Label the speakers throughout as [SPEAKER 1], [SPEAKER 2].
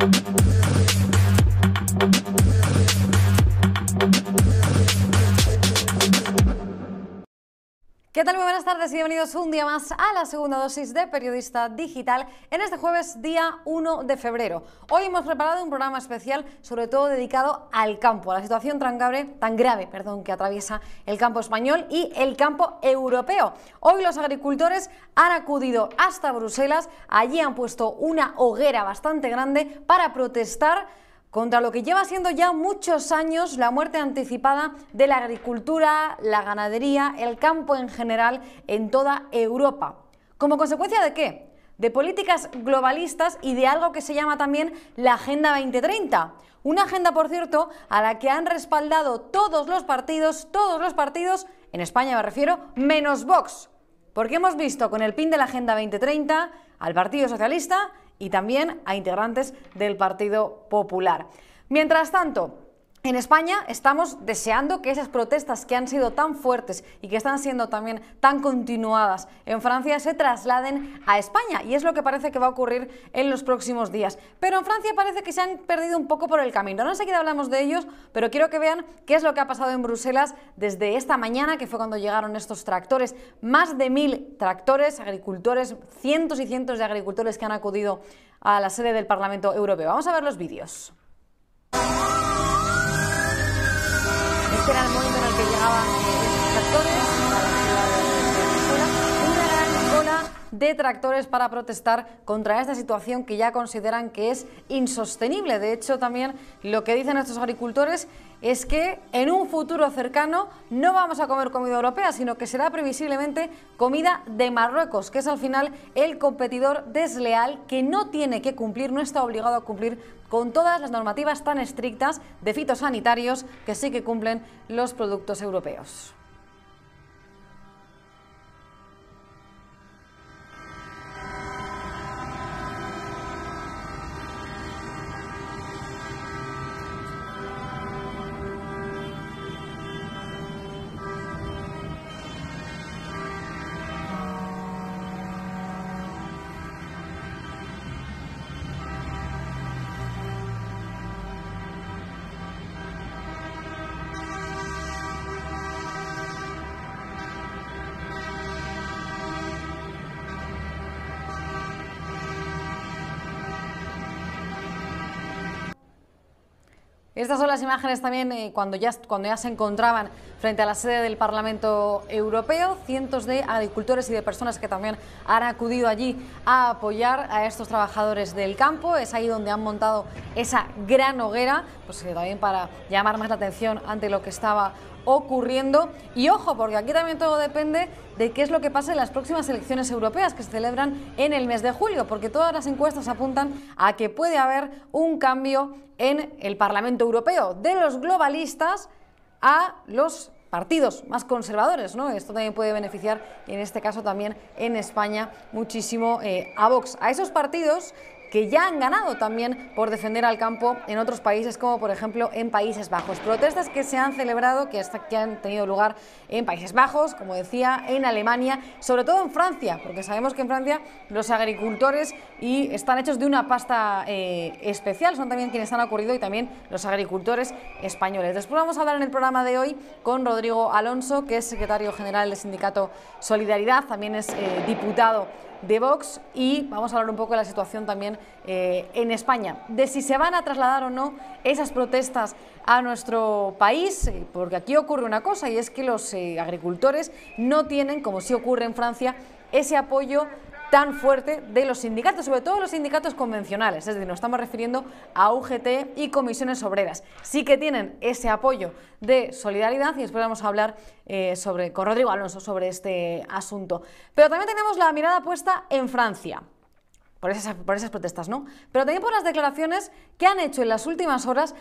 [SPEAKER 1] Thank ¿Qué tal? Muy buenas tardes y bienvenidos un día más a la segunda dosis de Periodista Digital en este jueves día 1 de febrero. Hoy hemos preparado un programa especial sobre todo dedicado al campo, a la situación tan grave, tan grave perdón, que atraviesa el campo español y el campo europeo. Hoy los agricultores han acudido hasta Bruselas, allí han puesto una hoguera bastante grande para protestar contra lo que lleva siendo ya muchos años la muerte anticipada de la agricultura, la ganadería, el campo en general en toda Europa. ¿Como consecuencia de qué? De políticas globalistas y de algo que se llama también la Agenda 2030. Una agenda, por cierto, a la que han respaldado todos los partidos, todos los partidos, en España me refiero, menos Vox. Porque hemos visto con el PIN de la Agenda 2030 al Partido Socialista y también a integrantes del Partido Popular. Mientras tanto, en España estamos deseando que esas protestas que han sido tan fuertes y que están siendo también tan continuadas en Francia se trasladen a España y es lo que parece que va a ocurrir en los próximos días. Pero en Francia parece que se han perdido un poco por el camino. No enseguida hablamos de ellos, pero quiero que vean qué es lo que ha pasado en Bruselas desde esta mañana, que fue cuando llegaron estos tractores. Más de mil tractores, agricultores, cientos y cientos de agricultores que han acudido a la sede del Parlamento Europeo. Vamos a ver los vídeos. Era el momento en el que llegaban eh, tractores ciudad de Una gran cola de tractores para protestar contra esta situación que ya consideran que es insostenible. De hecho, también lo que dicen estos agricultores es que en un futuro cercano no vamos a comer comida europea, sino que será previsiblemente comida de Marruecos, que es al final el competidor desleal que no tiene que cumplir, no está obligado a cumplir con todas las normativas tan estrictas de fitosanitarios que sí que cumplen los productos europeos. Estas son las imágenes también eh, cuando, ya, cuando ya se encontraban frente a la sede del Parlamento Europeo. Cientos de agricultores y de personas que también han acudido allí a apoyar a estos trabajadores del campo. Es ahí donde han montado esa gran hoguera, pues eh, también para llamar más la atención ante lo que estaba ocurriendo. Y ojo, porque aquí también todo depende de qué es lo que pasa en las próximas elecciones europeas que se celebran en el mes de julio, porque todas las encuestas apuntan a que puede haber un cambio en el Parlamento Europeo de los globalistas a los partidos más conservadores, ¿no? Esto también puede beneficiar, en este caso también en España, muchísimo eh, a Vox. A esos partidos que ya han ganado también por defender al campo en otros países, como por ejemplo en Países Bajos. Protestas que se han celebrado, que, hasta, que han tenido lugar en Países Bajos, como decía, en Alemania, sobre todo en Francia, porque sabemos que en Francia los agricultores y están hechos de una pasta eh, especial, son también quienes han ocurrido y también los agricultores españoles. Después vamos a hablar en el programa de hoy con Rodrigo Alonso, que es secretario general del sindicato Solidaridad, también es eh, diputado de Vox y vamos a hablar un poco de la situación también eh, en España, de si se van a trasladar o no esas protestas a nuestro país, eh, porque aquí ocurre una cosa y es que los eh, agricultores no tienen, como sí ocurre en Francia, ese apoyo tan fuerte de los sindicatos, sobre todo los sindicatos convencionales, es decir, nos estamos refiriendo a UGT y comisiones obreras. Sí que tienen ese apoyo de solidaridad y después vamos a hablar eh, sobre, con Rodrigo Alonso sobre este asunto. Pero también tenemos la mirada puesta en Francia. Por esas, por esas protestas, ¿no? Pero también por las declaraciones que han hecho en las últimas horas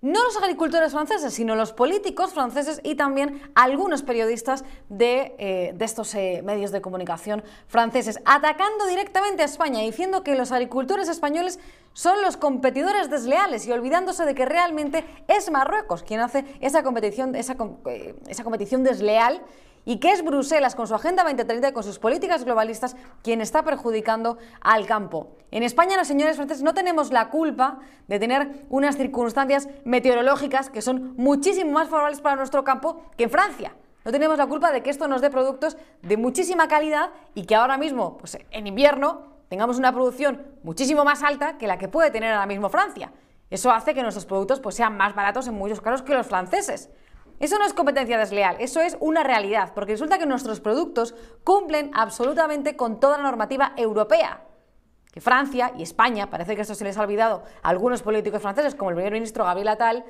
[SPEAKER 1] no los agricultores franceses, sino los políticos franceses y también algunos periodistas de, eh, estos eh, medios de comunicación franceses, atacando directamente a España, diciendo que los agricultores españoles son los competidores desleales y olvidándose de que realmente es Marruecos quien hace esa competición, esa, eh, esa competición desleal y que es Bruselas con su Agenda 2030 y con sus políticas globalistas quien está perjudicando al campo. En España, los señores franceses, no tenemos la culpa de tener unas circunstancias meteorológicas que son muchísimo más favorables para nuestro campo que en Francia. No tenemos la culpa de que esto nos dé productos de muchísima calidad y que ahora mismo, pues en invierno, tengamos una producción muchísimo más alta que la que puede tener ahora mismo Francia. Eso hace que nuestros productos pues, sean más baratos en muchos casos que los franceses. Eso no es competencia desleal, eso es una realidad, porque resulta que nuestros productos cumplen absolutamente con toda la normativa europea. Que Francia y España, parece que esto se les ha olvidado a algunos políticos franceses, como el primer ministro Gabriel Attal,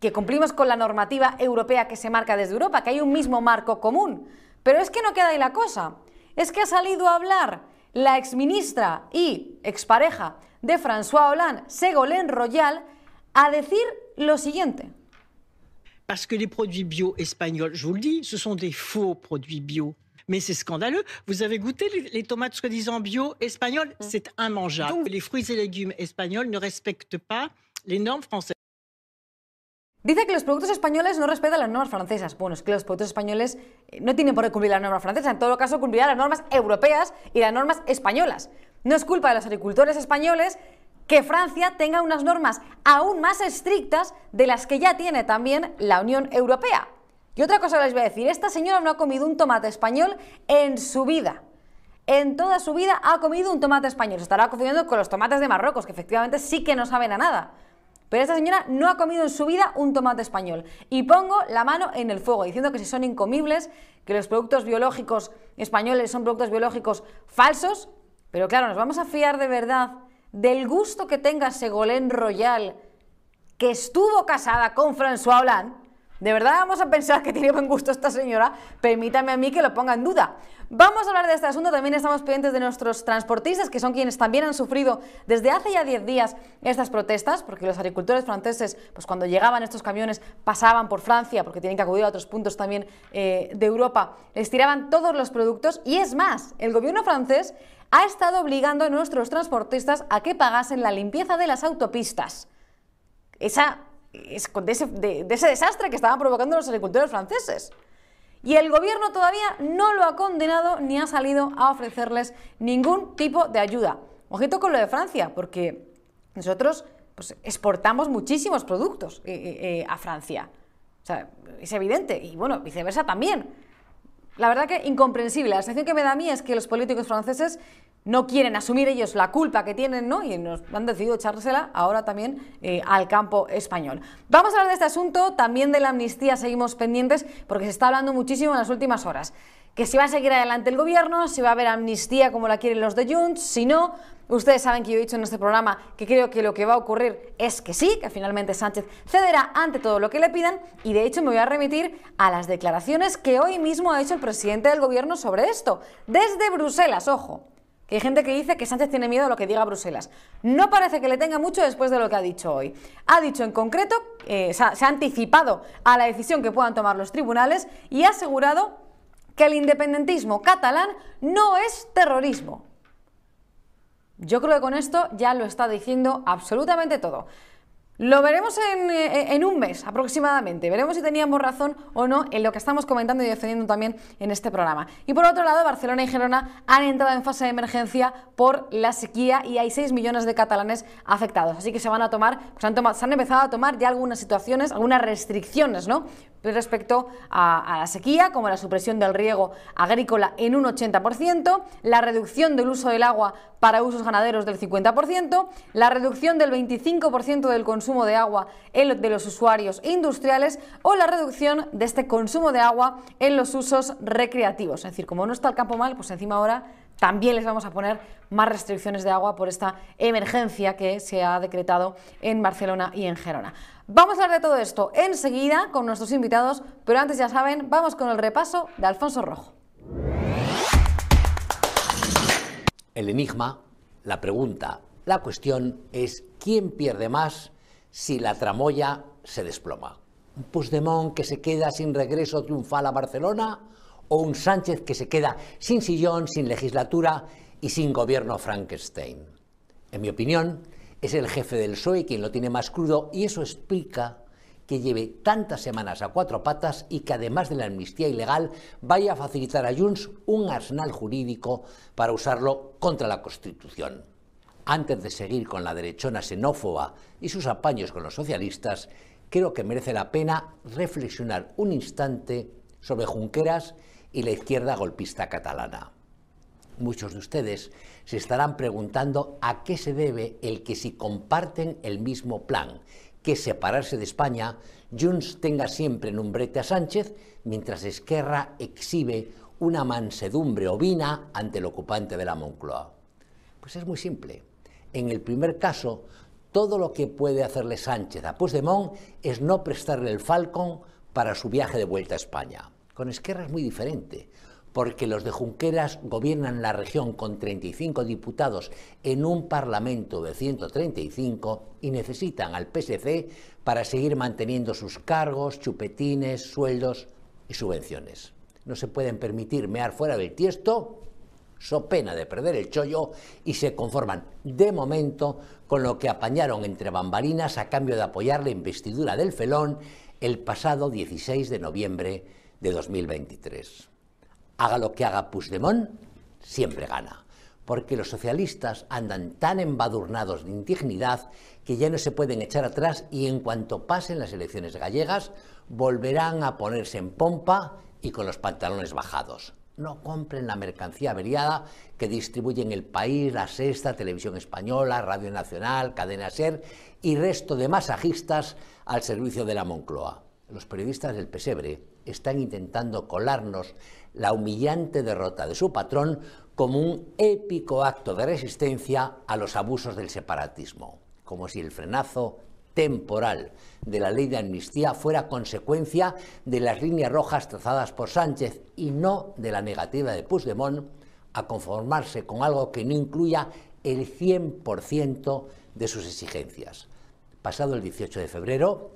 [SPEAKER 1] que cumplimos con la normativa europea que se marca desde Europa, que hay un mismo marco común. Pero es que no queda ahí la cosa. Es que ha salido a hablar la exministra y expareja de François Hollande, Ségolène Royal, a decir lo siguiente.
[SPEAKER 2] Parce que les produits bio espagnols, je vous le dis, ce sont des faux produits bio. Mais c'est scandaleux. Vous avez goûté les, tomates soi-disant bio espagnoles? Mm. C'est immangeable. les fruits et légumes espagnols ne respectent pas les normes françaises.
[SPEAKER 1] Dice que los productos españoles no respetan las normas francesas. Bueno, es que los productos españoles eh, no tienen por qué cumplir las normas francesas, en todo caso cumplirán las normas europeas y las normas españolas. No es culpa de los agricultores españoles que Francia tenga unas normas aún más estrictas de las que ya tiene también la Unión Europea. Y otra cosa les voy a decir, esta señora no ha comido un tomate español en su vida. En toda su vida ha comido un tomate español. Se estará confundiendo con los tomates de Marruecos, que efectivamente sí que no saben a nada. Pero esta señora no ha comido en su vida un tomate español. Y pongo la mano en el fuego, diciendo que si son incomibles, que los productos biológicos españoles son productos biológicos falsos. Pero claro, nos vamos a fiar de verdad del gusto que tenga Segolén Royal, que estuvo casada con François Hollande, ¿de verdad vamos a pensar que tiene buen gusto esta señora? Permítame a mí que lo ponga en duda. Vamos a hablar de este asunto, también estamos pendientes de nuestros transportistas, que son quienes también han sufrido desde hace ya 10 días estas protestas, porque los agricultores franceses, pues cuando llegaban estos camiones, pasaban por Francia, porque tienen que acudir a otros puntos también eh, de Europa, les tiraban todos los productos, y es más, el gobierno francés ha estado obligando a nuestros transportistas a que pagasen la limpieza de las autopistas. Esa, de, ese, de ese desastre que estaban provocando los agricultores franceses. Y el gobierno todavía no lo ha condenado ni ha salido a ofrecerles ningún tipo de ayuda. Ojito con lo de Francia, porque nosotros pues, exportamos muchísimos productos eh, eh, eh, a Francia. O sea, es evidente. Y bueno, viceversa también. La verdad que incomprensible. La sensación que me da a mí es que los políticos franceses no quieren asumir ellos la culpa que tienen, ¿no? Y nos han decidido echársela ahora también eh, al campo español. Vamos a hablar de este asunto, también de la amnistía seguimos pendientes, porque se está hablando muchísimo en las últimas horas. Que si va a seguir adelante el gobierno, si va a haber amnistía como la quieren los de Junts, si no, Ustedes saben que yo he dicho en este programa que creo que lo que va a ocurrir es que sí, que finalmente Sánchez cederá ante todo lo que le pidan y de hecho me voy a remitir a las declaraciones que hoy mismo ha hecho el presidente del gobierno sobre esto, desde Bruselas, ojo. Que hay gente que dice que Sánchez tiene miedo a lo que diga Bruselas. No parece que le tenga mucho después de lo que ha dicho hoy. Ha dicho en concreto, eh, se ha anticipado a la decisión que puedan tomar los tribunales y ha asegurado que el independentismo catalán no es terrorismo. Yo creo que con esto ya lo está diciendo absolutamente todo. Lo veremos eh, en, un mes aproximadamente. Veremos si teníamos razón o no en lo que estamos comentando y defendiendo también en este programa. Y por otro lado, Barcelona y Gerona han entrado en fase de emergencia por la sequía y hay 6 millones de catalanes afectados. Así que se van a tomar, pues se han empezado a tomar ya algunas situaciones, algunas restricciones, ¿no? Respecto a, la sequía, como la supresión del riego agrícola en un 80%, la reducción del uso del agua para usos ganaderos del 50%, la reducción del 25% del consumo de agua de los usuarios industriales o la reducción de este consumo de agua en los usos recreativos. Es decir, como no está el campo mal, pues encima ahora también les vamos a poner más restricciones de agua por esta emergencia que se ha decretado en Barcelona y en Gerona. Vamos a hablar de todo esto enseguida con nuestros invitados, pero antes ya saben, vamos con el repaso de Alfonso Rojo.
[SPEAKER 3] El enigma, la pregunta, la cuestión es quién pierde más si la tramoya se desploma. ¿Un Puigdemont que se queda sin regreso triunfal a Barcelona o un Sánchez que se queda sin sillón, sin legislatura y sin gobierno Frankenstein. En mi opinión, es el jefe del PSOE quien lo tiene más crudo y eso explica que lleve tantas semanas a cuatro patas y que además de la amnistía ilegal vaya a facilitar a Junts un arsenal jurídico para usarlo contra la Constitución. Antes de seguir con la derechona xenófoba y sus apaños con los socialistas, creo que merece la pena reflexionar un instante sobre Junqueras y la izquierda golpista catalana. Muchos de ustedes se estarán preguntando a qué se debe el que si comparten el mismo plan, que separarse de España, Junts tenga siempre en un brete a Sánchez, mientras Esquerra exhibe una mansedumbre ovina ante el ocupante de la Moncloa. Pues es muy simple. En el primer caso, todo lo que puede hacerle Sánchez a Puigdemont es no prestarle el Falcon para su viaje de vuelta a España. Con Esquerra es muy diferente porque los de Junqueras gobiernan la región con 35 diputados en un Parlamento de 135 y necesitan al PSC para seguir manteniendo sus cargos, chupetines, sueldos y subvenciones. No se pueden permitir mear fuera del tiesto, so pena de perder el chollo y se conforman de momento con lo que apañaron entre bambalinas a cambio de apoyar la investidura del felón el pasado 16 de noviembre de 2023 haga lo que haga Puigdemont, siempre gana. Porque los socialistas andan tan embadurnados de indignidad que ya no se pueden echar atrás y en cuanto pasen las elecciones gallegas volverán a ponerse en pompa y con los pantalones bajados. No compren la mercancía averiada que distribuyen el país, la Sexta, Televisión Española, Radio Nacional, Cadena Ser y resto de masajistas al servicio de la Moncloa. Los periodistas del Pesebre están intentando colarnos la humillante derrota de su patrón como un épico acto de resistencia a los abusos del separatismo, como si el frenazo temporal de la ley de amnistía fuera consecuencia de las líneas rojas trazadas por Sánchez y no de la negativa de Puigdemont a conformarse con algo que no incluya el 100% de sus exigencias. Pasado el 18 de febrero,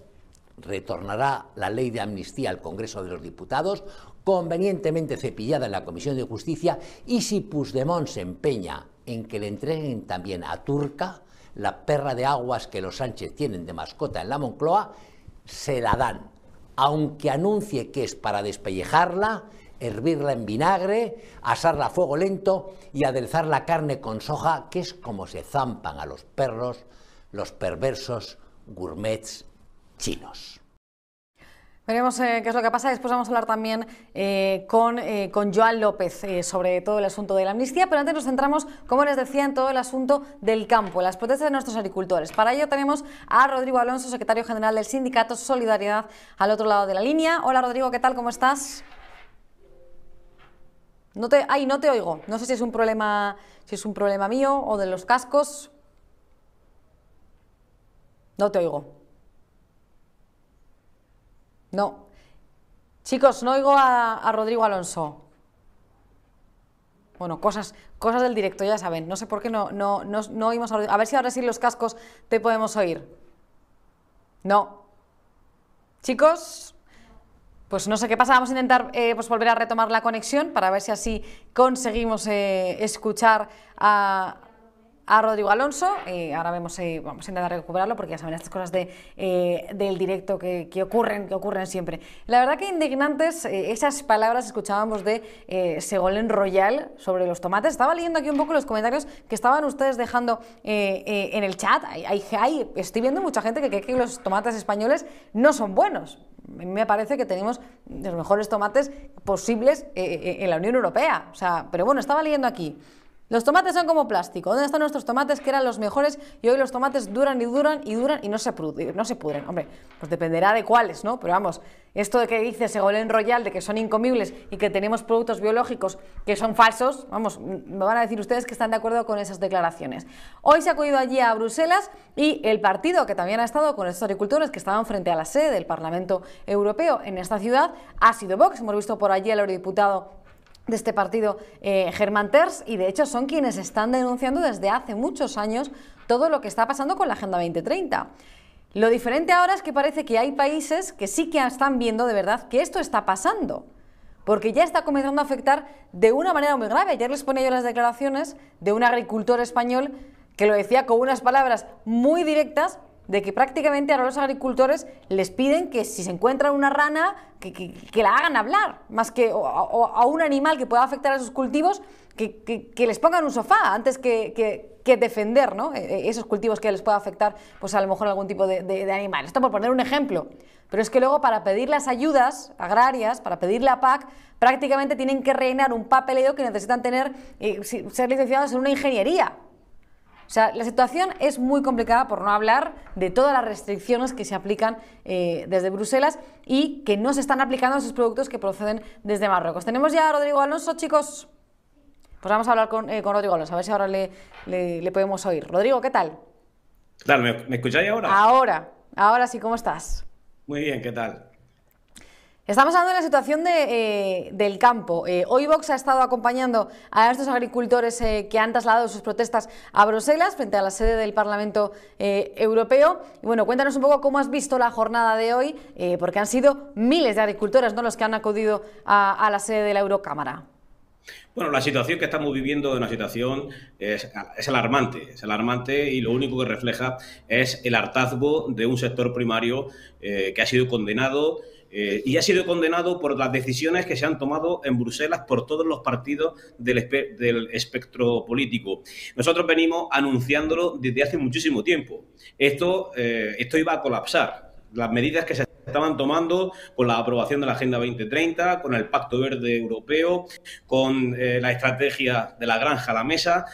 [SPEAKER 3] retornará la ley de amnistía al Congreso de los Diputados, convenientemente cepillada en la Comisión de Justicia, y si Puigdemont se empeña en que le entreguen también a Turca, la perra de aguas que los Sánchez tienen de mascota en la Moncloa, se la dan, aunque anuncie que es para despellejarla, hervirla en vinagre, asarla a fuego lento y aderezar la carne con soja, que es como se zampan a los perros los perversos gourmets chinos.
[SPEAKER 1] Veremos eh, qué es lo que pasa. Después vamos a hablar también eh, con, eh, con, Joan López sobre todo el asunto de la amnistía, pero antes nos centramos, como les decía, en todo el asunto del campo, las protestas de nuestros agricultores. Para ello tenemos a Rodrigo Alonso, secretario general del sindicato Solidaridad, al otro lado de la línea. Hola Rodrigo, ¿qué tal? ¿Cómo estás? No te, ay, no te oigo. No sé si es un problema, si es un problema mío o de los cascos. No te oigo. No. Chicos, no oigo a, Rodrigo Alonso. Bueno, cosas, cosas del directo, ya saben. No sé por qué no, no, no, oímos a Rodrigo. A ver si ahora sí los cascos te podemos oír. No. Chicos, pues no sé qué pasa. Vamos a intentar eh, pues volver a retomar la conexión para ver si así conseguimos eh, escuchar a, a Rodrigo Alonso. Eh, ahora vemos, eh, vamos a intentar recuperarlo porque ya saben estas cosas de, eh, del directo que, ocurren, que ocurren siempre. La verdad que indignantes esas palabras escuchábamos de Segolén Royal sobre los tomates. Estaba leyendo aquí un poco los comentarios que estaban ustedes dejando en el chat. Hay, estoy viendo mucha gente que cree que los tomates españoles no son buenos. Me parece que tenemos los mejores tomates posibles en la Unión Europea. O sea, pero bueno, estaba leyendo aquí. Los tomates son como plástico. ¿Dónde están nuestros tomates que eran los mejores y hoy los tomates duran y duran y duran y no se, pudren, no se pudren? Hombre, pues dependerá de cuáles, ¿no? Pero vamos, esto de que dice Segolén Royal de que son incomibles y que tenemos productos biológicos que son falsos, vamos, me van a decir ustedes que están de acuerdo con esas declaraciones. Hoy se ha acudido allí a Bruselas y el partido que también ha estado con estos agricultores que estaban frente a la sede del Parlamento Europeo en esta ciudad ha sido Vox. Hemos visto por allí al eurodiputado de este partido, eh, Germán Terz, y de hecho son quienes están denunciando desde hace muchos años todo lo que está pasando con la Agenda 2030. Lo diferente ahora es que parece que hay países que sí que están viendo de verdad que esto está pasando, porque ya está comenzando a afectar de una manera muy grave. Ayer les ponía yo las declaraciones de un agricultor español que lo decía con unas palabras muy directas, de que prácticamente ahora los agricultores les piden que si se encuentra una rana, que, la hagan hablar, más que a un animal que pueda afectar a sus cultivos, que, les pongan un sofá antes que, defender ¿no? E, e, esos cultivos que les pueda afectar pues a lo mejor algún tipo de, animal. Esto por poner un ejemplo. Pero es que luego para pedir las ayudas agrarias, para pedir la PAC, prácticamente tienen que rellenar un papeleo que necesitan tener, eh, ser licenciados en una ingeniería. O sea, la situación es muy complicada, por no hablar de todas las restricciones que se aplican eh, desde Bruselas y que no se están aplicando a esos productos que proceden desde Marruecos. Tenemos ya a Rodrigo Alonso, chicos. Pues vamos a hablar con, eh, Rodrigo Alonso, a ver si ahora le, le, podemos oír. Rodrigo, ¿qué tal?
[SPEAKER 4] ¿Qué tal? ¿Me, escucháis ahora?
[SPEAKER 1] Ahora, ahora sí, ¿cómo estás?
[SPEAKER 4] Muy bien, ¿qué tal?
[SPEAKER 1] Estamos hablando de la situación eh, del campo. Eh, hoy Vox ha estado acompañando a estos agricultores eh, que han trasladado sus protestas a Bruselas frente a la sede del Parlamento Europeo. Y bueno, cuéntanos un poco cómo has visto la jornada de hoy, porque han sido miles de agricultores ¿no? los que han acudido a, la sede de la Eurocámara.
[SPEAKER 4] Bueno, la situación que estamos viviendo es una situación es, alarmante, es alarmante y lo único que refleja es el hartazgo de un sector primario que ha sido condenado eh, y ha sido condenado por las decisiones que se han tomado en Bruselas por todos los partidos del, espectro político. Nosotros venimos anunciándolo desde hace muchísimo tiempo. Esto, eh, esto iba a colapsar. Las medidas que se estaban tomando con la aprobación de la Agenda 2030, con el Pacto Verde Europeo, con eh, la estrategia de la granja a la mesa,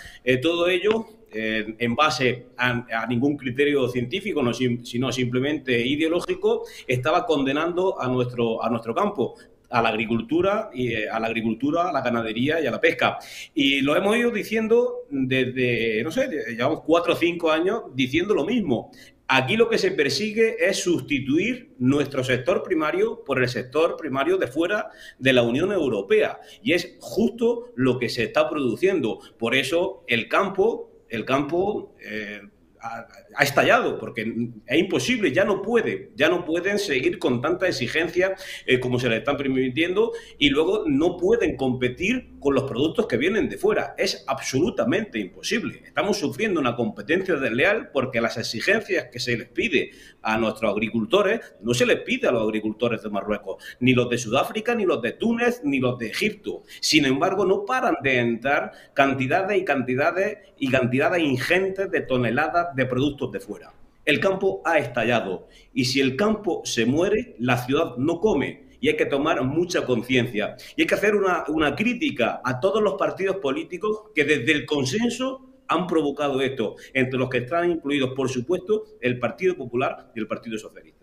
[SPEAKER 4] todo ello en base a, ningún criterio científico, sino simplemente ideológico, estaba condenando a nuestro, a nuestro campo a la agricultura y eh, a la agricultura, a la ganadería y a la pesca. Y lo hemos ido diciendo desde, no sé, llevamos cuatro o cinco años diciendo lo mismo. Aquí lo que se persigue es sustituir nuestro sector primario por el sector primario de fuera de la Unión Europea. Y es justo lo que se está produciendo. Por eso el campo el campo eh, ha, estallado, porque es imposible, ya no puede, ya no pueden seguir con tanta exigencia eh, como se le están permitiendo y luego no pueden competir con los productos que vienen de fuera. Es absolutamente imposible. Estamos sufriendo una competencia desleal porque las exigencias que se les pide a nuestros agricultores no se les pide a los agricultores de Marruecos, ni los de Sudáfrica, ni los de Túnez, ni los de Egipto. Sin embargo, no paran de entrar cantidades y cantidades y cantidades ingentes de toneladas de productos de fuera. El campo ha estallado y si el campo se muere, la ciudad no come y hay que tomar mucha conciencia. Y hay que hacer una, una, crítica a todos los partidos políticos que desde el consenso han provocado esto, entre los que están incluidos, por supuesto, el Partido Popular y el Partido Socialista.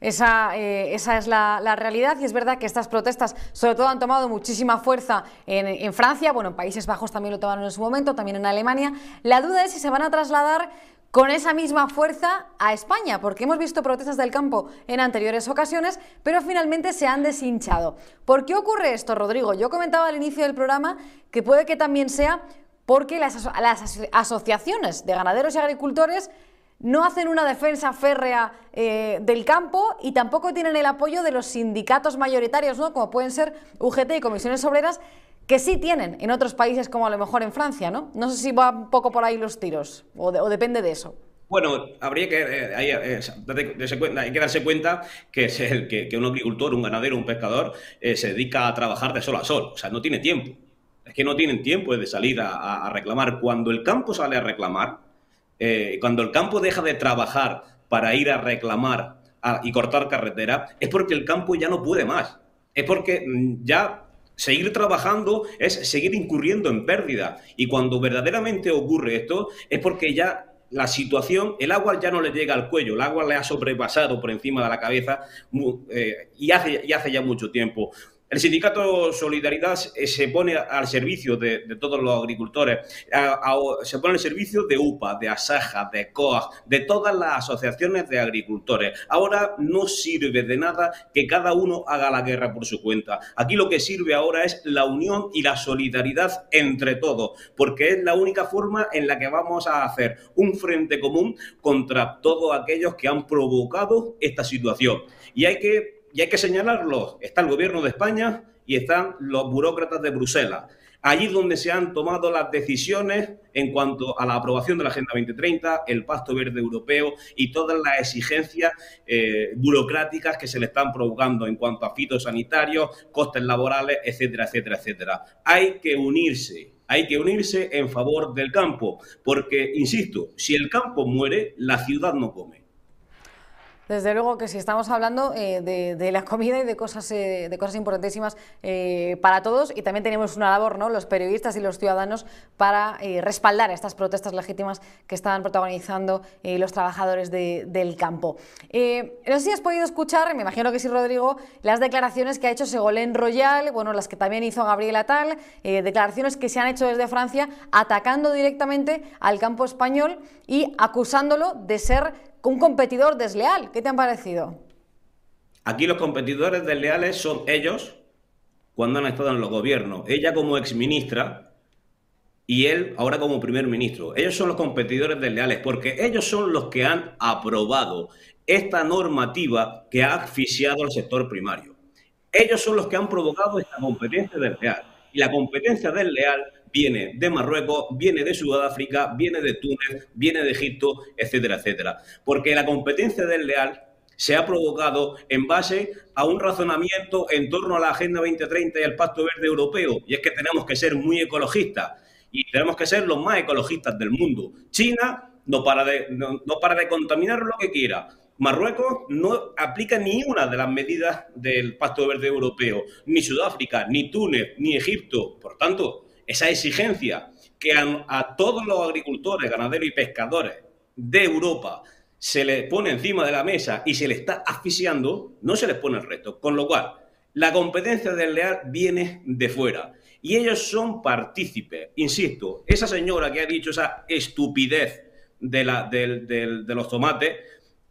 [SPEAKER 1] Esa, eh, esa, es la, realidad y es verdad que estas protestas sobre todo han tomado muchísima fuerza en, Francia, bueno, en Países Bajos también lo tomaron en su momento, también en Alemania. La duda es si se van a trasladar con esa misma fuerza a España, porque hemos visto protestas del campo en anteriores ocasiones, pero finalmente se han deshinchado. ¿Por qué ocurre esto, Rodrigo? Yo comentaba al inicio del programa que puede que también sea porque las, asociaciones de ganaderos y agricultores no hacen una defensa férrea eh, del campo y tampoco tienen el apoyo de los sindicatos mayoritarios, ¿no? como pueden ser UGT y comisiones obreras, que sí tienen en otros países como a lo mejor en Francia, ¿no? No sé si va un poco por ahí los tiros o, depende de eso.
[SPEAKER 4] Bueno, habría que, eh, eh, hay, que darse cuenta que, un agricultor, un ganadero, un pescador se dedica a trabajar de sol a sol, o sea, no tiene tiempo. Es que no tienen tiempo de salir a, reclamar. Cuando el campo sale a reclamar, cuando el campo deja de trabajar para ir a reclamar y cortar carretera, es porque el campo ya no puede más. Es porque mm, ya Seguir trabajando es seguir incurriendo en pérdida. Y cuando verdaderamente ocurre esto es porque ya la situación, el agua ya no le llega al cuello, el agua le ha sobrepasado por encima de la cabeza eh, y, hace, y hace ya mucho tiempo. El sindicato Solidaridad eh, se pone al servicio de, todos los agricultores, se pone al servicio de UPA, de ASAJA, de COAG, de todas las asociaciones de agricultores. Ahora no sirve de nada que cada uno haga la guerra por su cuenta. Aquí lo que sirve ahora es la unión y la solidaridad entre todos, porque es la única forma en la que vamos a hacer un frente común contra todos aquellos que han provocado esta situación. Y hay que y hay que señalarlo, está el gobierno de España y están los burócratas de Bruselas. allí donde se han tomado las decisiones en cuanto a la aprobación de la Agenda 2030, el Pacto Verde Europeo y todas las exigencias eh, burocráticas que se le están provocando en cuanto a fitosanitarios, costes laborales, etcétera, etcétera, etcétera. Hay que unirse, hay que unirse en favor del campo, porque, insisto, si el campo muere, la ciudad no come.
[SPEAKER 1] Desde luego que si estamos hablando eh, de, la comida y de cosas, eh, de cosas importantísimas eh, para todos y también tenemos una labor, ¿no? los periodistas y los ciudadanos, para respaldar estas protestas legítimas que están protagonizando los trabajadores del campo. no sé si has podido escuchar, me imagino que sí, Rodrigo, las declaraciones que ha hecho Segolén Royal, bueno, las que también hizo Gabriel Atal, declaraciones que se han hecho desde Francia atacando directamente al campo español y acusándolo de ser un competidor desleal. ¿Qué te han parecido?
[SPEAKER 4] Aquí los competidores desleales son ellos cuando han estado en los gobiernos. Ella como exministra y él ahora como primer ministro. Ellos son los competidores desleales porque ellos son los que han aprobado esta normativa que ha asfixiado al sector primario. Ellos son los que han provocado esta competencia desleal. Y la competencia desleal viene de Marruecos, viene de Sudáfrica, viene de Túnez, viene de Egipto, etcétera, etcétera. Porque la competencia desleal se ha provocado en base a un razonamiento en torno a la Agenda 2030 y al Pacto Verde Europeo. Y es que tenemos que ser muy ecologistas y tenemos que ser los más ecologistas del mundo. China no para de, no, para de contaminar lo que quiera. Marruecos no aplica ni una de las medidas del Pacto Verde Europeo, ni Sudáfrica, ni Túnez, ni Egipto. Por tanto, esa exigencia que a, todos los agricultores, ganaderos y pescadores de Europa se les pone encima de la mesa y se les está asfixiando, no se les pone el resto. Con lo cual, la competencia del leal viene de fuera. Y ellos son partícipes. Insisto, esa señora que ha dicho esa estupidez de, la, de, los tomates,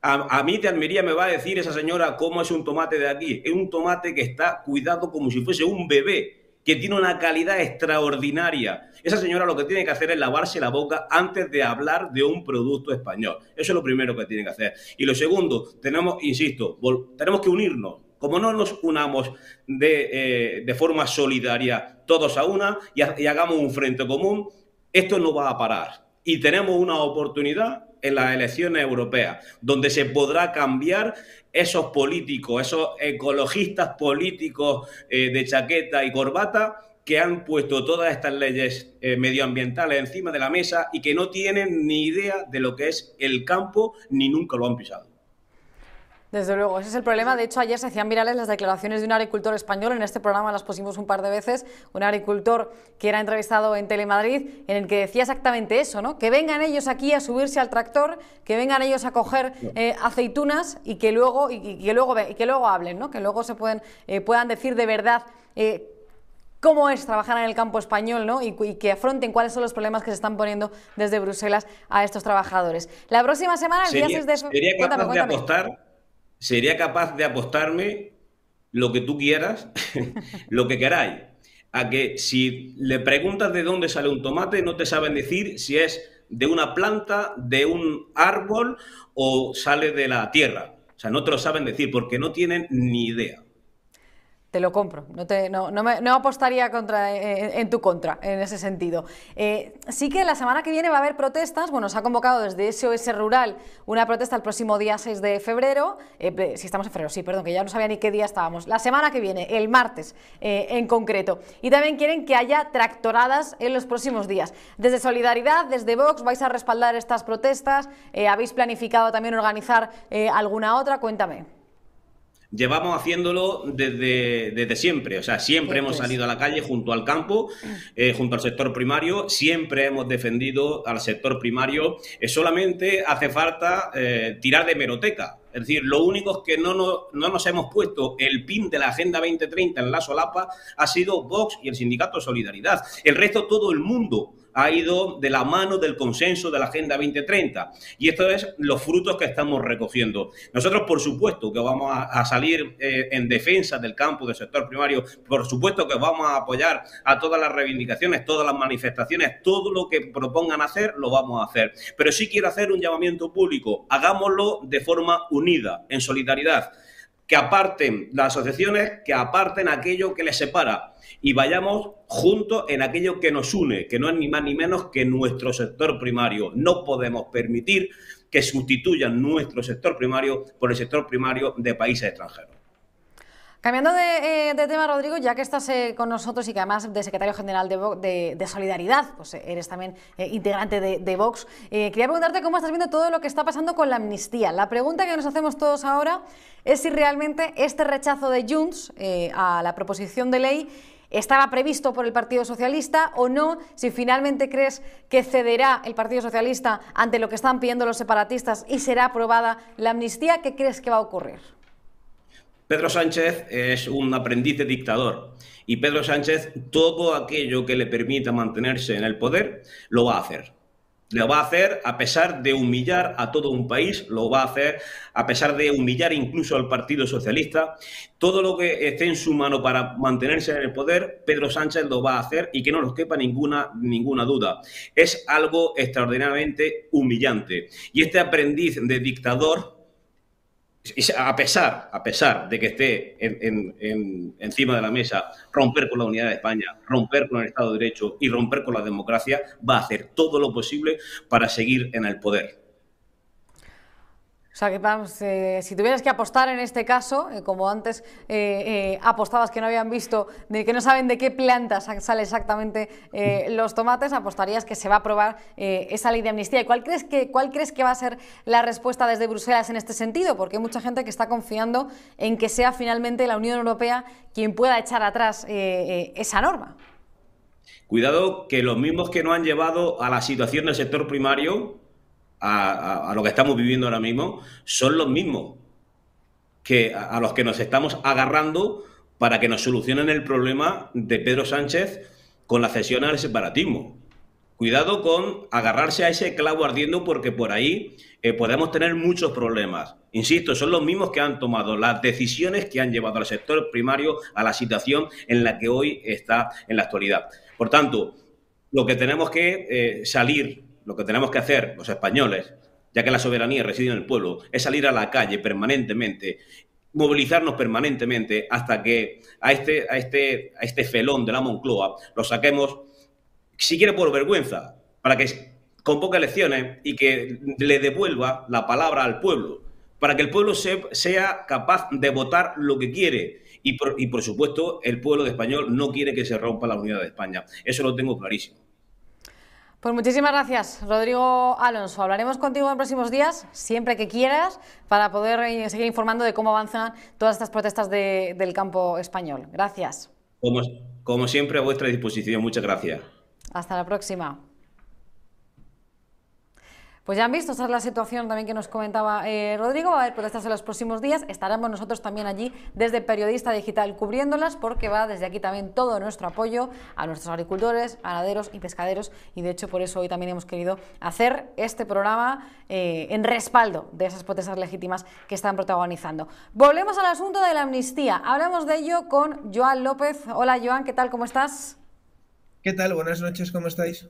[SPEAKER 4] a, a, mí de Almería me va a decir esa señora cómo es un tomate de aquí. Es un tomate que está cuidado como si fuese un bebé que tiene una calidad extraordinaria. Esa señora lo que tiene que hacer es lavarse la boca antes de hablar de un producto español. Eso es lo primero que tiene que hacer. Y lo segundo, tenemos, insisto, tenemos que unirnos. Como no nos unamos de, eh, forma solidaria todos a una y hagamos un frente común, esto no va a parar. Y tenemos una oportunidad en las elecciones europeas, donde se podrá cambiar esos políticos, esos ecologistas políticos eh, de chaqueta y corbata que han puesto todas estas leyes eh, medioambientales encima de la mesa y que no tienen ni idea de lo que es el campo ni nunca lo han pisado.
[SPEAKER 1] Desde luego, ese es el problema. De hecho, ayer se hacían virales las declaraciones de un agricultor español. En este programa las pusimos un par de veces. Un agricultor que era entrevistado en Telemadrid, en el que decía exactamente eso, ¿no? Que vengan ellos aquí a subirse al tractor, que vengan ellos a coger eh, aceitunas y que luego y, que luego y que luego hablen, ¿no? Que luego se pueden eh, puedan decir de verdad. Eh, cómo es trabajar en el campo español ¿no? y, que afronten cuáles son los problemas que se están poniendo desde Bruselas a estos trabajadores. La próxima semana, el día 6 de...
[SPEAKER 4] Sería capaz de apostar sería capaz de apostarme lo que tú quieras, lo que queráis. A que si le preguntas de dónde sale un tomate, no te saben decir si es de una planta, de un árbol o sale de la tierra. O sea, no te lo saben decir porque no tienen ni idea.
[SPEAKER 1] Te lo compro, no, te, no, no, me, no apostaría contra, eh, en tu contra en ese sentido. Eh, sí que la semana que viene va a haber protestas, bueno, se ha convocado desde SOS Rural una protesta el próximo día 6 de febrero, eh, si estamos en febrero, sí, perdón, que ya no sabía ni qué día estábamos, la semana que viene, el martes en concreto. Y también quieren que haya tractoradas en los próximos días. Desde Solidaridad, desde Vox, vais a respaldar estas protestas, habéis planificado también organizar alguna otra, cuéntame
[SPEAKER 4] llevamos haciéndolo desde, desde siempre. O sea, siempre hemos salido a la calle junto al campo, eh, junto al sector primario, siempre hemos defendido al sector primario. Eh, solamente hace falta eh, tirar de meroteca. Es decir, lo único que no nos, no nos hemos puesto el pin de la Agenda 2030 en la solapa ha sido Vox y el Sindicato Solidaridad. El resto, todo el mundo ha ido de la mano del consenso de la Agenda 2030. Y esto es los frutos que estamos recogiendo. Nosotros, por supuesto, que vamos a, salir eh, en defensa del campo, del sector primario, por supuesto que vamos a apoyar a todas las reivindicaciones, todas las manifestaciones, todo lo que propongan hacer, lo vamos a hacer. Pero sí quiero hacer un llamamiento público, hagámoslo de forma unida, en solidaridad que aparten las asociaciones, que aparten aquello que les separa y vayamos juntos en aquello que nos une, que no es ni más ni menos que nuestro sector primario. No podemos permitir que sustituyan nuestro sector primario por el sector primario de países extranjeros.
[SPEAKER 1] Cambiando de, eh, tema, Rodrigo, ya que estás eh, con nosotros y que además de secretario general de, de, Solidaridad, pues eh, eres también integrante de, Vox, quería preguntarte cómo estás viendo todo lo que está pasando con la amnistía. La pregunta que nos hacemos todos ahora es si realmente este rechazo de Junts a la proposición de ley estaba previsto por el Partido Socialista o no, si finalmente crees que cederá el Partido Socialista ante lo que están pidiendo los separatistas y será aprobada la amnistía, ¿qué crees que va a ocurrir?
[SPEAKER 4] Pedro Sánchez es un aprendiz de dictador y Pedro Sánchez todo aquello que le permita mantenerse en el poder lo va a hacer. Lo va a hacer a pesar de humillar a todo un país, lo va a hacer a pesar de humillar incluso al Partido Socialista. Todo lo que esté en su mano para mantenerse en el poder, Pedro Sánchez lo va a hacer y que no nos quepa ninguna, ninguna duda. Es algo extraordinariamente humillante. Y este aprendiz de dictador a pesar, a pesar de que esté encima de la mesa romper con la unidad de España, romper con el Estado de Derecho y romper con la democracia, va a hacer todo lo posible para seguir en el poder.
[SPEAKER 1] O sea, que vamos, eh, si tuvieras que apostar en este caso, eh, como antes eh, apostabas que no habían visto, de que no saben de qué plantas sale exactamente los tomates, apostarías que se va a aprobar esa ley de amnistía. ¿Y cuál crees, que, cuál crees que va a ser la respuesta desde Bruselas en este sentido? Porque hay mucha gente que está confiando en que sea finalmente la Unión Europea quien pueda echar atrás esa norma.
[SPEAKER 4] Cuidado que los mismos que no han llevado a la situación del sector primario a, lo que estamos viviendo ahora mismo son los mismos que a, los que nos estamos agarrando para que nos solucionen el problema de Pedro Sánchez con la cesión al separatismo. Cuidado con agarrarse a ese clavo ardiendo porque por ahí eh, podemos tener muchos problemas. Insisto, son los mismos que han tomado las decisiones que han llevado al sector primario a la situación en la que hoy está en la actualidad. Por tanto, lo que tenemos que eh, salir lo que tenemos que hacer los españoles, ya que la soberanía reside en el pueblo, es salir a la calle permanentemente, movilizarnos permanentemente hasta que a este, a este, a este felón de la Moncloa lo saquemos, si quiere por vergüenza, para que convoque elecciones y que le devuelva la palabra al pueblo, para que el pueblo sea capaz de votar lo que quiere. Y por, y por supuesto, el pueblo de español no quiere que se rompa la unidad de España. Eso lo tengo clarísimo.
[SPEAKER 1] Pues muchísimas gracias, Rodrigo Alonso. Hablaremos contigo en próximos días, siempre que quieras, para poder eh, seguir informando de cómo avanzan todas estas protestas del campo español. Gracias.
[SPEAKER 4] Como, como siempre, a vuestra disposición. Muchas gracias.
[SPEAKER 1] Hasta la próxima. Pues ya han visto, esa es la situación también que nos comentaba eh, Rodrigo, va a haber protestas en los próximos días, estaremos nosotros también allí desde Periodista Digital cubriéndolas porque va desde aquí también todo nuestro apoyo a nuestros agricultores, ganaderos y pescaderos y de hecho por eso hoy también hemos querido hacer este programa eh, en respaldo de esas protestas legítimas que están protagonizando. Volvemos al asunto de la amnistía, hablamos de ello con Joan López. Hola Joan, ¿qué tal? ¿Cómo estás?
[SPEAKER 5] ¿Qué tal? Buenas noches, ¿cómo estáis?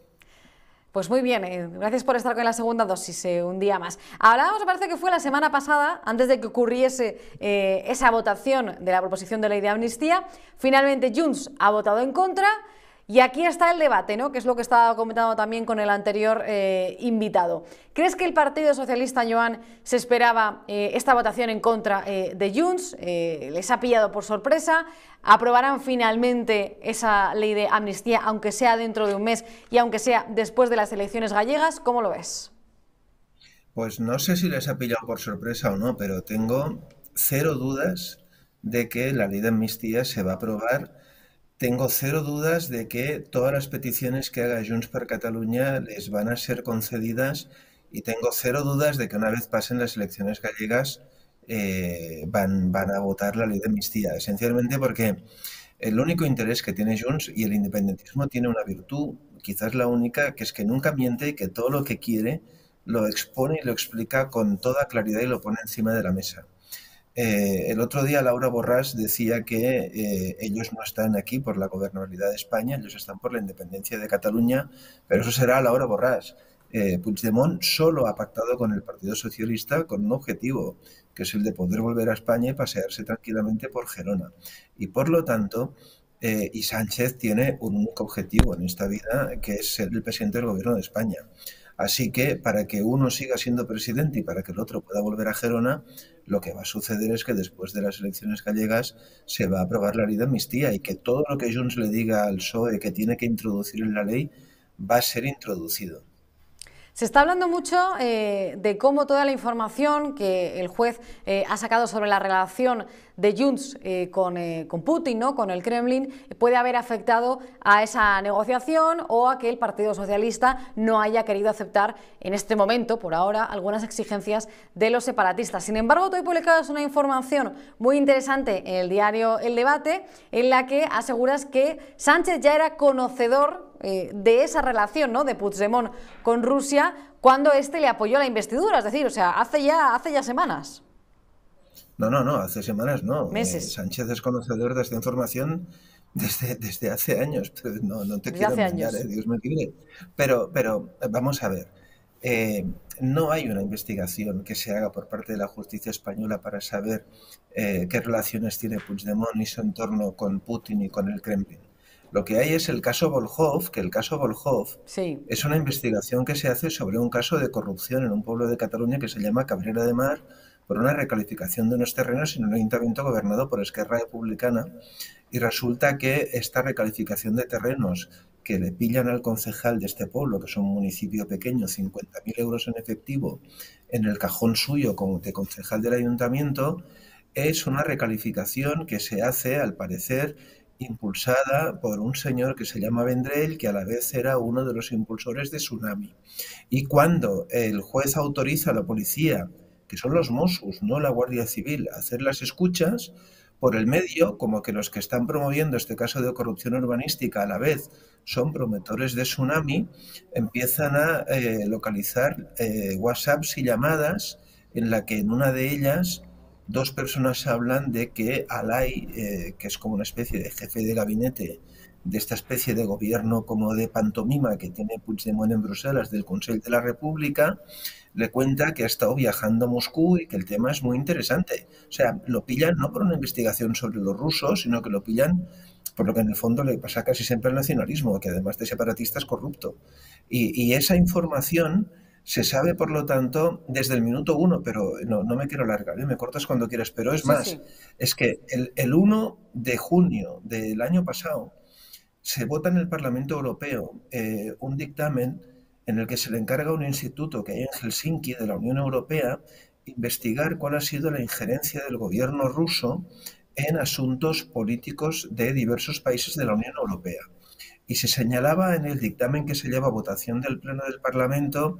[SPEAKER 1] Pues muy bien, eh, gracias por estar con la segunda dosis eh, un día más. Hablábamos, parece que fue la semana pasada, antes de que ocurriese eh, esa votación de la proposición de ley de amnistía, finalmente Junts ha votado en contra. Y aquí está el debate, ¿no? que es lo que estaba comentando también con el anterior eh, invitado. ¿Crees que el Partido Socialista, Joan, se esperaba eh, esta votación en contra eh, de Junts? ¿Les ha pillado por sorpresa? ¿Aprobarán finalmente esa ley de amnistía, aunque sea dentro de un mes y aunque sea después de las elecciones gallegas? ¿Cómo lo ves?
[SPEAKER 5] Pues no sé si les ha pillado por sorpresa o no, pero tengo cero dudas de que la ley de amnistía se va a aprobar tengo cero dudas de que todas las peticiones que haga Junts per Cataluña les van a ser concedidas y tengo cero dudas de que una vez pasen las elecciones gallegas eh, van, van a votar la ley de amnistía. Esencialmente porque el único interés que tiene Junts y el independentismo tiene una virtud, quizás la única, que es que nunca miente y que todo lo que quiere lo expone y lo explica con toda claridad y lo pone encima de la mesa. Eh, el otro día Laura Borràs decía que eh, ellos no están aquí por la gobernabilidad de España, ellos están por la independencia de Cataluña, pero eso será Laura Borràs. eh, Puigdemont solo ha pactado con el Partido Socialista con un objetivo, que es el de poder volver a España y pasearse tranquilamente por Gerona. Y por lo tanto, eh, y Sánchez tiene un único objetivo en esta vida, que es ser el presidente del gobierno de España. Así que para que uno siga siendo presidente y para que el otro pueda volver a Gerona, lo que va a suceder es que después de las elecciones gallegas se va a aprobar la ley de amnistía y que todo lo que Junts le diga al PSOE que tiene que introducir en la ley va a ser introducido.
[SPEAKER 1] Se está hablando mucho eh, de cómo toda la información que el juez eh, ha sacado sobre la relación de Junts eh, con, Putin, ¿no? con el Kremlin, puede haber afectado a esa negociación o a que el Partido Socialista no haya querido aceptar en este momento, por ahora, algunas exigencias de los separatistas. Sin embargo, hoy publicado una información muy interesante en el diario El Debate, en la que aseguras que Sánchez ya era conocedor eh, de esa relación ¿no? de Puigdemont con Rusia cuando éste le apoyó la investidura, es decir, o sea, hace ya, hace ya semanas.
[SPEAKER 5] No, no, no, hace semanas no.
[SPEAKER 1] Eh, Meses.
[SPEAKER 5] Sánchez es conocedor de esta información desde, desde hace años. No, no te quiero engañar, eh, Dios me libre. Pero, pero vamos a ver. no hay una investigación que se haga por parte de la justicia española para saber qué relaciones tiene Puigdemont y su entorno con Putin y con el Kremlin. Lo que hay es el caso Volhov, que el caso Volhov es una investigación que se hace sobre un caso de corrupción en un pueblo de Cataluña que se llama Cabrera de Mar por una recalificación de unos terrenos en un ayuntamiento gobernado por Esquerra Republicana y resulta que esta recalificación de terrenos que le pillan al concejal de este pueblo, que es un municipio pequeño, 50.000 euros en efectivo, en el cajón suyo como de concejal del ayuntamiento, es una recalificación que se hace, al parecer, impulsada por un señor que se llama Vendrell, que a la vez era uno de los impulsores de Tsunami. Y cuando el juez autoriza a la policía, que son los Mossos, no la Guardia Civil, a hacer las escuchas, por el medio, como que los que están promoviendo este caso de corrupción urbanística a la vez son promotores de Tsunami, empiezan a eh, localizar eh, WhatsApps y llamadas en la que en una de ellas dos personas hablan de que Alay, eh, que es como una especie de jefe de gabinete de esta especie de gobierno como de pantomima que tiene Puigdemont en Bruselas del Consejo de la República, le cuenta que ha estado viajando a Moscú y que el tema es muy interesante. O sea, lo pillan no por una investigación sobre los rusos, sino que lo pillan por lo que en el fondo le pasa casi siempre al nacionalismo, que además de separatista es corrupto. Y, y esa información se sabe, por lo tanto, desde el minuto uno, pero no, me quiero alargar, ¿eh? me cortas cuando quieras, pero es más, es que el, el 1 de junio del año pasado se vota en el Parlamento Europeo eh, un dictamen en el que se le encarga a un instituto que hay en Helsinki de la Unión Europea investigar cuál ha sido la injerencia del gobierno ruso en asuntos políticos de diversos países de la Unión Europea. Y se señalaba en el dictamen que se lleva a votación del Pleno del Parlamento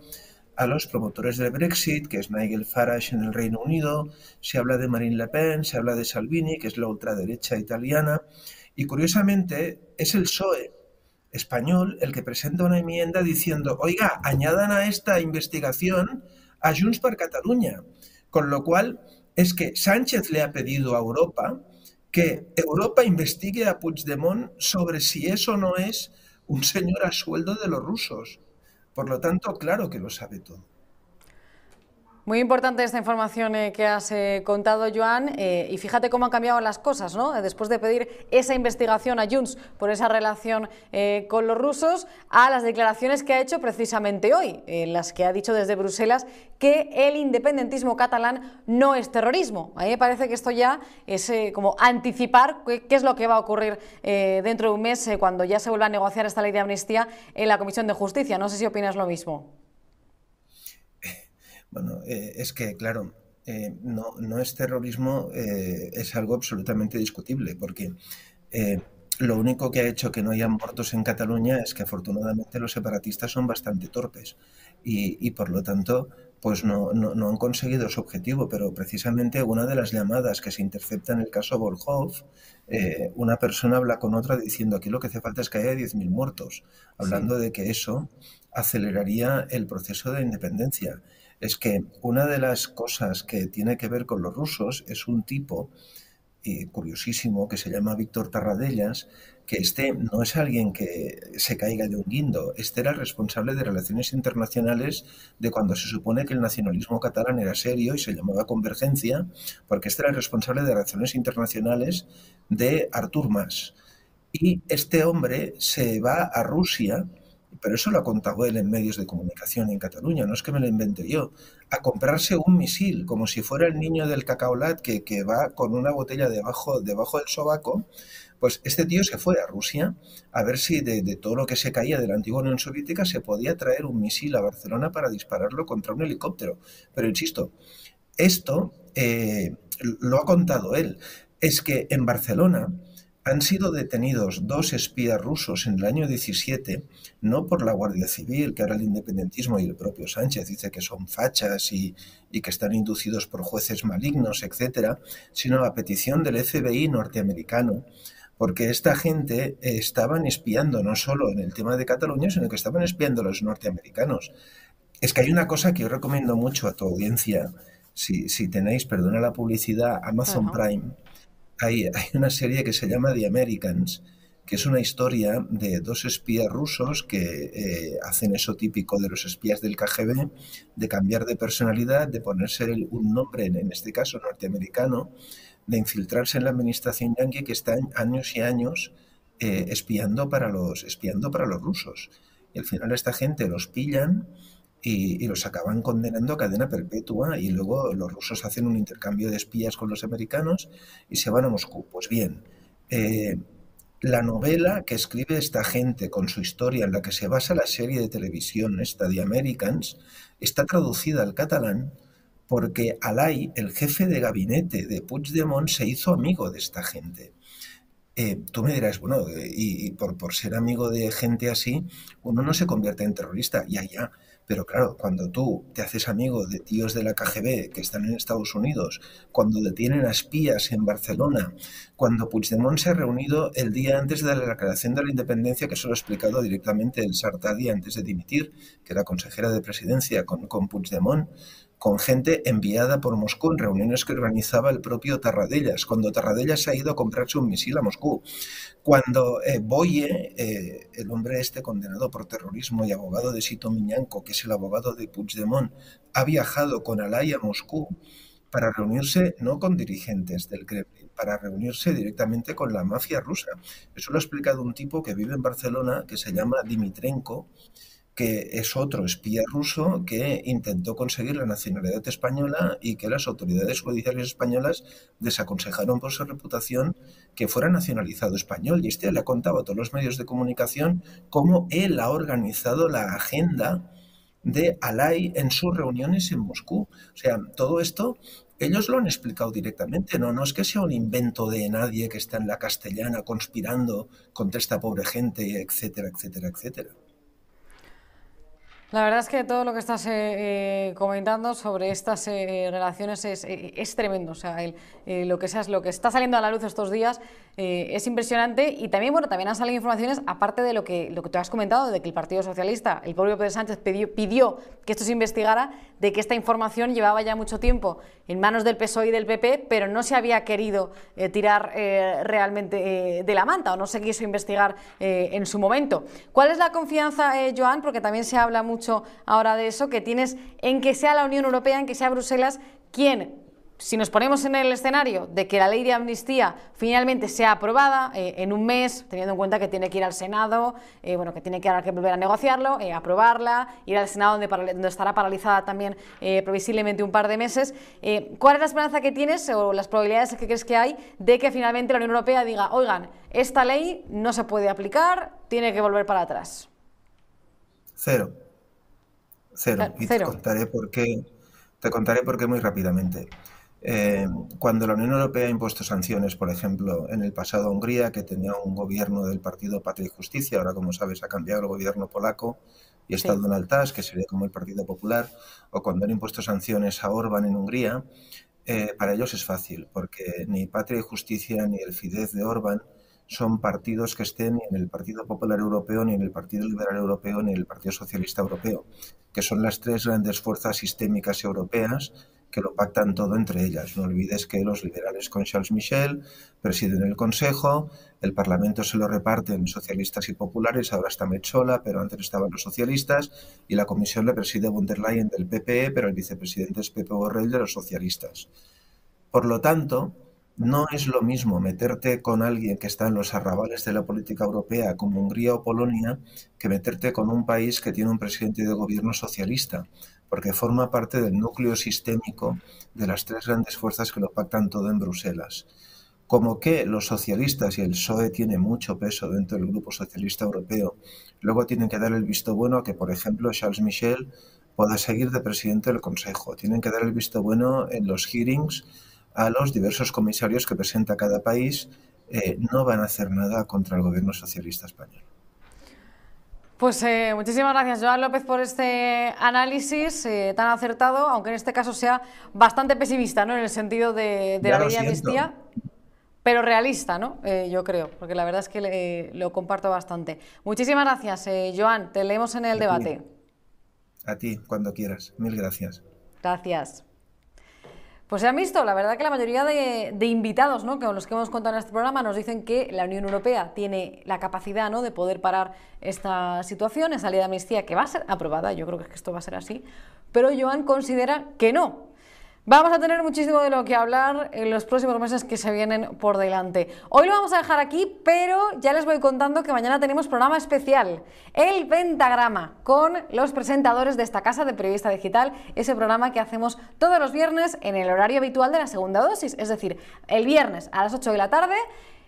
[SPEAKER 5] a los promotores del Brexit, que es Nigel Farage en el Reino Unido, se habla de Marine Le Pen, se habla de Salvini, que es la ultraderecha italiana, y curiosamente es el PSOE español el que presenta una enmienda diciendo, oiga, añadan a esta investigación a Junts per Cataluña, con lo cual es que Sánchez le ha pedido a Europa que Europa investigue a Puigdemont sobre si eso no es un señor a sueldo de los rusos. Por lo tanto, claro que lo sabe todo.
[SPEAKER 1] Muy importante esta información eh, que has eh, contado, Joan, eh, y fíjate cómo han cambiado las cosas, ¿no? Después de pedir esa investigación a Junts por esa relación con los rusos, a las declaraciones que ha hecho precisamente hoy, en las que ha dicho desde Bruselas que el independentismo catalán no es terrorismo. A mí me parece que esto ya es como anticipar qué, es lo que va a ocurrir dentro de un mes cuando ya se vuelva a negociar esta ley de amnistía en la Comisión de Justicia. No sé si opinas lo mismo.
[SPEAKER 5] Bueno, eh, es que, claro, eh, no, no, es terrorismo, eh, es algo absolutamente discutible, porque lo único que ha hecho que no haya muertos en Cataluña es que afortunadamente los separatistas son bastante torpes y, y por lo tanto pues no, no, no, han conseguido su objetivo, pero precisamente una de las llamadas que se intercepta en el caso Volhov, una persona habla con otra diciendo aquí lo que hace falta es que haya 10.000 muertos, hablando de que eso aceleraría el proceso de independencia es que una de las cosas que tiene que ver con los rusos es un tipo curiosísimo que se llama Víctor Tarradellas, que este no es alguien que se caiga de un guindo, este era el responsable de relaciones internacionales de cuando se supone que el nacionalismo catalán era serio y se llamaba convergencia, porque este era el responsable de relaciones internacionales de Artur Mas. Y este hombre se va a Rusia pero eso lo ha contado él en medios de comunicación en Cataluña, no es que me lo invente yo, a comprarse un misil, como si fuera el niño del cacaolat que, que va con una botella debajo, debajo del sobaco, pues este tío se fue a Rusia a ver si de, todo lo que se caía de la antigua Unión Soviética se podía traer un misil a Barcelona para dispararlo contra un helicóptero. Pero insisto, esto eh, lo ha contado él. Es que en Barcelona han sido detenidos dos espías rusos en el año 17, no por la Guardia Civil, que ahora el independentismo y el propio Sánchez dice que son fachas y, que están inducidos por jueces malignos, etcétera, sino a petición del FBI norteamericano, porque esta gente estaban espiando no solo en el tema de Cataluña, sino que estaban espiando a los norteamericanos. Es que hay una cosa que yo recomiendo mucho a tu audiencia, si, si tenéis, perdona la publicidad, Amazon Prime hay, una serie que se llama The Americans, que es una historia de dos espías rusos que eh, hacen eso típico de los espías del KGB, de cambiar de personalidad, de ponerse un nombre, en este caso norteamericano, de infiltrarse en la administración yankee que está años y años eh, espiando, para los, espiando para los rusos. Y al final esta gente los pillan y, los acaban condenando a cadena perpetua y luego los rusos hacen un intercambio de espías con los americanos y se van a Moscú. Pues bien, eh, la novela que escribe esta gente con su historia en la que se basa la serie de televisión esta de Americans está traducida al catalán porque Alay, el jefe de gabinete de Puigdemont, se hizo amigo de esta gente. Eh, tú me dirás, bueno, y, por, por, ser amigo de gente así, uno no se convierte en terrorista, ya, ya. Pero claro, cuando tú te haces amigo de tíos de la KGB que están en Estados Unidos, cuando detienen a espías en Barcelona, cuando Puigdemont se ha reunido el día antes de la declaración de la independencia, que eso lo ha explicado directamente el Sartadi antes de dimitir, que era consejera de presidencia con, con Puigdemont, con gente enviada por Moscú en reuniones que organizaba el propio Tarradellas, cuando Tarradellas ha ido a comprarse un misil a Moscú, cuando eh, Boye, eh, el hombre este condenado por terrorismo y abogado de Sito Miñanco, que es el abogado de Puigdemont, ha viajado con Alay a Moscú para reunirse no con dirigentes del Kremlin, para reunirse directamente con la mafia rusa. Eso lo ha explicado un tipo que vive en Barcelona, que se llama Dimitrenko, que es otro espía ruso que intentó conseguir la nacionalidad española y que las autoridades judiciales españolas desaconsejaron por su reputación que fuera nacionalizado español. Y este le ha contado a todos los medios de comunicación cómo él ha organizado la agenda de Alay en sus reuniones en Moscú. O sea, todo esto ellos lo han explicado directamente, no, no es que sea un invento de nadie que está en la castellana conspirando contra esta pobre gente, etcétera, etcétera, etcétera.
[SPEAKER 1] La verdad es que todo lo que estás eh, eh, comentando sobre estas eh, relaciones es, tremendo. O sea, lo, que seas, lo que está saliendo a la luz estos días es impresionante y también, bueno, también han salido informaciones, aparte de lo que, lo que tú has comentado, de que el Partido Socialista, el propio Pedro Sánchez pidió, pidió que esto se investigara, de que esta información llevaba ya mucho tiempo en manos del PSOE y del PP, pero no se había querido tirar realmente de la manta o no se quiso investigar en su momento. ¿Cuál es la confianza, Joan? Porque también se habla mucho ahora de eso, que tienes en que sea la Unión Europea, en que sea Bruselas quien si nos ponemos en el escenario de que la ley de amnistía finalmente sea aprobada eh, en un mes, teniendo en cuenta que tiene que ir al Senado, eh, bueno, que tiene que, que volver a negociarlo, eh, aprobarla, ir al Senado donde, donde estará paralizada también previsiblemente un par de meses, ¿cuál es la esperanza que tienes o las probabilidades que crees que hay de que finalmente la Unión Europea diga, oigan, esta ley no se puede aplicar, tiene que volver para atrás?
[SPEAKER 5] Cero. Cero. Y te contaré por qué. Te contaré por qué muy rápidamente. Eh, cuando la Unión Europea ha impuesto sanciones, por ejemplo, en el pasado a Hungría, que tenía un gobierno del partido Patria y Justicia, ahora como sabes ha cambiado el gobierno polaco y está Donald Tusk, que sería como el Partido Popular, o cuando han impuesto sanciones a Orban en Hungría, eh, para ellos es fácil, porque ni Patria y Justicia ni el Fidesz de Orban son partidos que estén ni en el Partido Popular Europeo, ni en el Partido Liberal Europeo, ni en el Partido Socialista Europeo, que son las tres grandes fuerzas sistémicas europeas que lo pactan todo entre ellas. No olvides que los liberales con Charles Michel presiden el Consejo, el Parlamento se lo reparten socialistas y populares, ahora está Metzola, pero antes estaban los socialistas, y la Comisión le preside von der Leyen del PPE, pero el vicepresidente es Pepe Borrell de los socialistas. Por lo tanto, no es lo mismo meterte con alguien que está en los arrabales de la política europea como Hungría o Polonia que meterte con un país que tiene un presidente de gobierno socialista, porque forma parte del núcleo sistémico de las tres grandes fuerzas que lo pactan todo en Bruselas. Como que los socialistas y el PSOE tienen mucho peso dentro del Grupo Socialista Europeo, luego tienen que dar el visto bueno a que, por ejemplo, Charles Michel pueda seguir de presidente del Consejo. Tienen que dar el visto bueno en los hearings a los diversos comisarios que presenta cada país, eh, no van a hacer nada contra el gobierno socialista español.
[SPEAKER 1] Pues eh, muchísimas gracias, Joan López, por este análisis eh, tan acertado, aunque en este caso sea bastante pesimista, ¿no? En el sentido de, la ley de amnistía, pero realista, ¿no? yo creo, porque la verdad es que lo comparto bastante. Muchísimas gracias, Joan. Te leemos en el debate.
[SPEAKER 5] A ti, cuando quieras. Mil gracias.
[SPEAKER 1] Gracias. Pues se han visto, la verdad que la mayoría de, invitados ¿no? con los que hemos contado en este programa nos dicen que la Unión Europea tiene la capacidad ¿no? de poder parar esta situación, esa ley de amnistía que va a ser aprobada, yo creo que esto va a ser así, pero Joan considera que no, Vamos a tener muchísimo de lo que hablar en los próximos meses que se vienen por delante. Hoy lo vamos a dejar aquí, pero ya les voy contando que mañana tenemos programa especial, el Pentagrama, con los presentadores de esta casa de Periodista Digital, ese programa que hacemos todos los viernes en el horario habitual de la segunda dosis, es decir, el viernes a las 8 de la tarde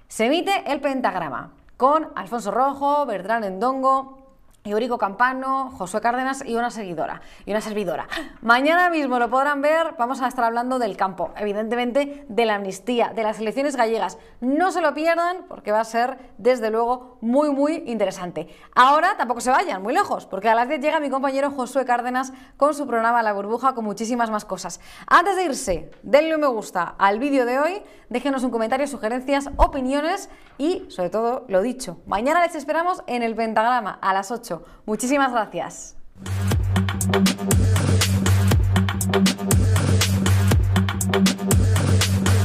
[SPEAKER 1] se emite el Pentagrama con Alfonso Rojo, Bertrán Endongo, Eurico Campano, Josué Cárdenas y una seguidora y una servidora. Mañana mismo lo podrán ver, vamos a estar hablando del campo, evidentemente de la amnistía, de las elecciones gallegas. No se lo pierdan porque va a ser desde luego muy muy interesante. Ahora tampoco se vayan muy lejos, porque a las 10 llega mi compañero Josué Cárdenas con su programa La Burbuja con muchísimas más cosas. Antes de irse, denle un me gusta al vídeo de hoy, déjenos un comentario, sugerencias, opiniones y sobre todo lo dicho, mañana les esperamos en el pentagrama a las Muchísimas gracias.